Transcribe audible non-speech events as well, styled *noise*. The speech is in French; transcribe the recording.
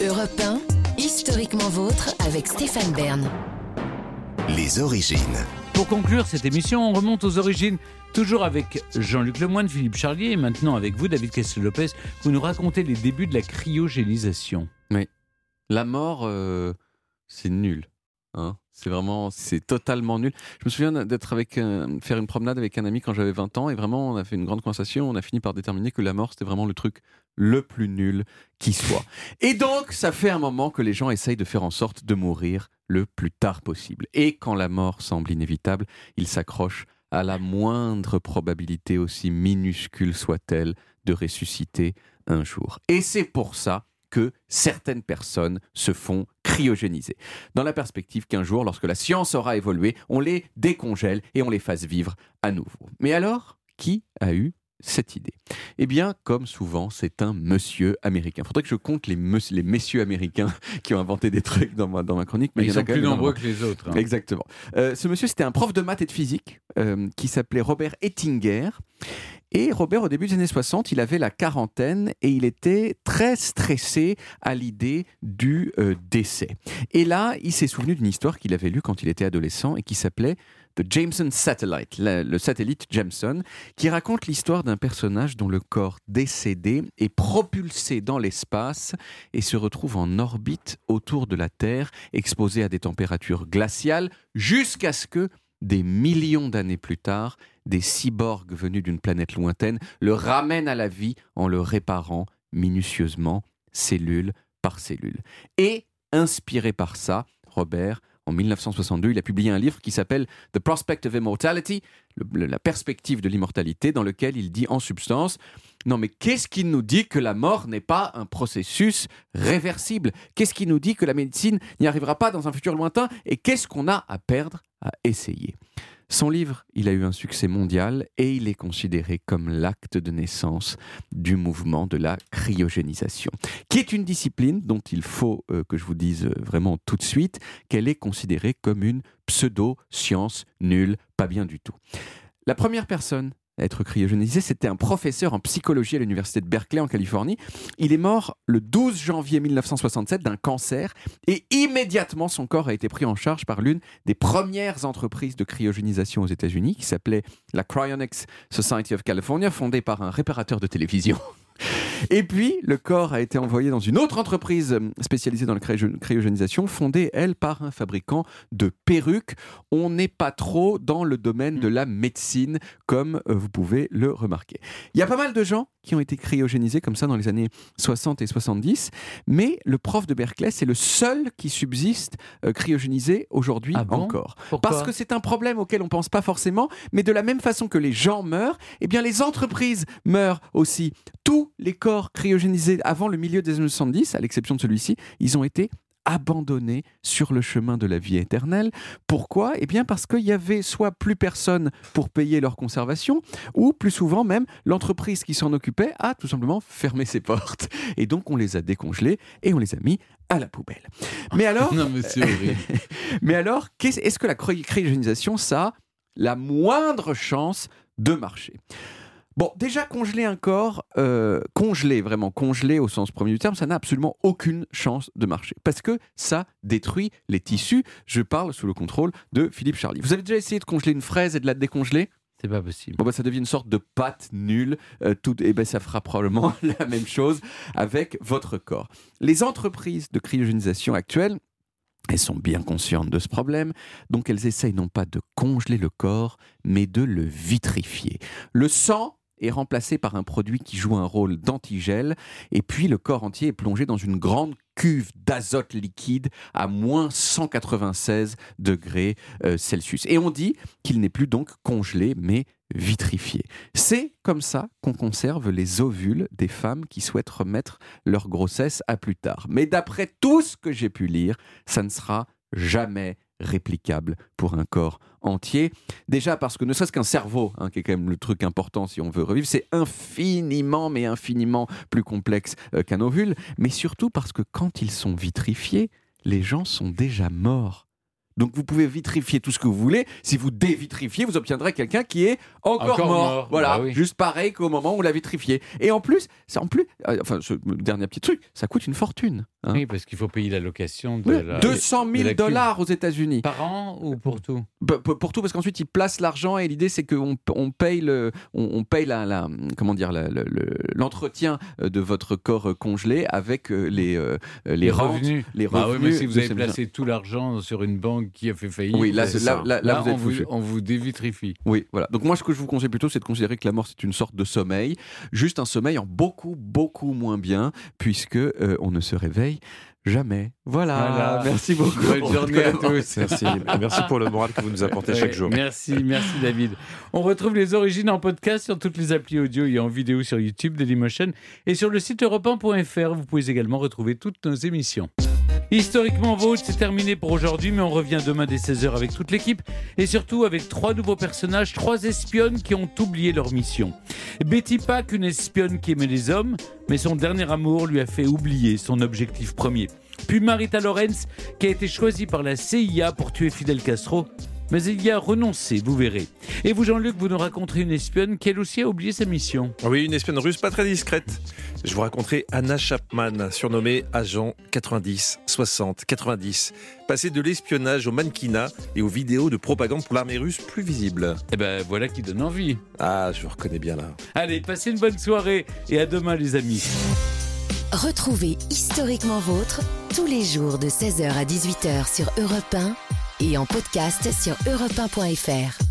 Europe 1, historiquement vôtre avec Stéphane Bern. Les origines. Pour conclure cette émission, on remonte aux origines, toujours avec Jean-Luc Lemoyne, Philippe Charlier, et maintenant avec vous, David Castel-Lopez, vous nous racontez les débuts de la cryogénisation. La mort, euh, c'est nul. Hein. c'est vraiment, c'est totalement nul. Je me souviens d'être avec, un- faire une promenade avec un ami quand j'avais 20 ans et vraiment, on a fait une grande conversation. On a fini par déterminer que la mort, c'était vraiment le truc le plus nul qui soit. Et donc, ça fait un moment que les gens essayent de faire en sorte de mourir le plus tard possible. Et quand la mort semble inévitable, ils s'accrochent à la moindre probabilité, aussi minuscule soit-elle, de ressusciter un jour. Et c'est pour ça que certaines personnes se font cryogéniser, dans la perspective qu'un jour, lorsque la science aura évolué, on les décongèle et on les fasse vivre à nouveau. Mais alors, qui a eu cette idée? Eh bien, comme souvent, c'est un monsieur américain. Il faudrait que je compte les, mess- les messieurs américains *laughs* qui ont inventé des trucs dans ma, dans ma chronique. Mais il y ils en a sont plus nombreux que les autres. hein. Exactement. Euh, ce monsieur, c'était un prof de maths et de physique euh, qui s'appelait Robert Ettinger. Et Robert, au début des années 60, il avait la quarantaine et il était très stressé à l'idée du euh, décès. Et là, il s'est souvenu d'une histoire qu'il avait lue quand il était adolescent et qui s'appelait The Jameson Satellite, le satellite Jameson, qui raconte l'histoire d'un personnage dont le corps décédé est propulsé dans l'espace et se retrouve en orbite autour de la Terre, exposé à des températures glaciales, jusqu'à ce que, des millions d'années plus tard, des cyborgs venus d'une planète lointaine le ramènent à la vie en le réparant minutieusement, cellule par cellule. Et, inspiré par ça, Robert, en 1962, il a publié un livre qui s'appelle The Prospect of Immortality, la perspective de l'immortalité, dans lequel il dit en substance non, mais qu'est-ce qui nous dit que la mort n'est pas un processus réversible? Qu'est-ce qui nous dit que la médecine n'y arrivera pas dans un futur lointain? Et qu'est-ce qu'on a à perdre? À essayer Son livre, il a eu un succès mondial et il est considéré comme l'acte de naissance du mouvement de la cryogénisation, qui est une discipline dont il faut euh, que je vous dise euh, vraiment tout de suite qu'elle est considérée comme une pseudo-science nulle, pas bien du tout. La première personne à être cryogénisée, c'était un professeur en psychologie à l'université de Berkeley en Californie. Il est mort le 12 janvier 1967 d'un cancer et immédiatement son corps a été pris en charge par l'une des premières entreprises de cryogénisation aux États-Unis qui s'appelait la Cryonics Society of California, fondée par un réparateur de télévision. *laughs* Et puis, le corps a été envoyé dans une autre entreprise spécialisée dans la cryo- cryogénisation, fondée, elle, par un fabricant de perruques. On n'est pas trop dans le domaine de la médecine, comme euh, vous pouvez le remarquer. Il y a pas mal de gens qui ont été cryogénisés comme ça dans les années 60 et 70, mais le prof de Berkeley, c'est le seul qui subsiste euh, cryogénisé aujourd'hui Ah bon? encore. Pourquoi? Parce que c'est un problème auquel on ne pense pas forcément, mais de la même façon que les gens meurent, eh bien les entreprises meurent aussi. Tous les corps cryogénisés avant le milieu des années 70, à l'exception de celui-ci, ils ont été abandonnés sur le chemin de la vie éternelle. Pourquoi? Eh bien parce qu'il y avait soit plus personne pour payer leur conservation, ou plus souvent même l'entreprise qui s'en occupait a tout simplement fermé ses portes. Et donc on les a décongelés et on les a mis à la poubelle. Mais *laughs* alors, Non, mais c'est horrible. *laughs* mais alors, est-ce que la cry- cryogénisation, ça a la moindre chance de marcher? Bon, déjà congeler un corps, euh, congeler, vraiment congeler au sens premier du terme, ça n'a absolument aucune chance de marcher. Parce que ça détruit les tissus. Je parle sous le contrôle de Philippe Charlie. Vous avez déjà essayé de congeler une fraise et de la décongeler? C'est pas possible. Bon, bah, ça devient une sorte de pâte nulle. euh, tout, et ben, ça fera probablement *laughs* la même chose avec votre corps. Les entreprises de cryogénisation actuelles, elles sont bien conscientes de ce problème, donc elles essayent non pas de congeler le corps, mais de le vitrifier. Le sang est remplacé par un produit qui joue un rôle d'antigel, et puis le corps entier est plongé dans une grande cuve d'azote liquide à moins 196 degrés euh, Celsius. Et on dit qu'il n'est plus donc congelé, mais vitrifié. C'est comme ça qu'on conserve les ovules des femmes qui souhaitent remettre leur grossesse à plus tard. Mais d'après tout ce que j'ai pu lire, ça ne sera jamais réplicable pour un corps entier. Déjà parce que ne serait-ce qu'un cerveau, hein, qui est quand même le truc important si on veut revivre, c'est infiniment, mais infiniment plus complexe euh, qu'un ovule, mais surtout parce que quand ils sont vitrifiés, les gens sont déjà morts. Donc vous pouvez vitrifier tout ce que vous voulez. Si vous dévitrifiez, vous obtiendrez quelqu'un qui est encore, Encore mort. mort. Voilà, Bah oui. juste pareil qu'au moment où on l'a vitrifié. Et en plus, c'est en plus, euh, enfin, ce dernier petit truc, ça coûte une fortune. Hein. Oui, parce qu'il faut payer la location de la... 200 de 000 la dollars aux États-Unis. Par an ou pour tout? P- Pour tout, parce qu'ensuite ils placent l'argent et l'idée c'est qu'on on paye le, on, on paye la, la- comment dire, l'entretien euh, de votre corps euh, congelé avec euh, les, euh, les, Les rentes, revenus. les Bah oui, revenus. mais si vous avez placé tout l'argent sur une banque qui a fait faillite, Oui, là, c'est là- là- là, vous on, vous, foutu. on vous dévitrifie. Oui, voilà. Donc moi, ce que je vous conseille plutôt, c'est de considérer que la mort, c'est une sorte de sommeil, juste un sommeil en beaucoup, beaucoup moins bien, puisque euh, on ne se réveille jamais. Voilà. Voilà. Merci beaucoup. Bonne journée à tous. *laughs* Merci. Merci pour le moral que vous nous apportez chaque jour. Merci, merci David. On retrouve les origines en podcast sur toutes les applis audio et en vidéo sur YouTube, Dailymotion et sur le site europe Vous pouvez également retrouver toutes nos émissions. Historiquement Vôtre, c'est terminé pour aujourd'hui, mais on revient demain dès 16h avec toute l'équipe et surtout avec trois nouveaux personnages, trois espionnes qui ont oublié leur mission. Betty Pack, une espionne qui aimait les hommes, mais son dernier amour lui a fait oublier son objectif premier. Puis Marita Lorenz, qui a été choisie par la CIA pour tuer Fidel Castro, mais il y a renoncé, vous verrez. Et vous, Jean-Luc, vous nous raconterez une espionne qui, elle aussi, a oublié sa mission. Oui, une espionne russe pas très discrète. Je vous raconterai Anna Chapman, surnommée agent 90, 60, 90. Passée de l'espionnage au mannequinat et aux vidéos de propagande pour l'armée russe plus visible. Eh ben, voilà qui donne envie. Ah, je vous reconnais bien là. Allez, passez une bonne soirée et à demain, les amis. Retrouvez Historiquement Vôtre tous les jours de 16h à 18h sur Europe 1 et en podcast sur europe1.fr.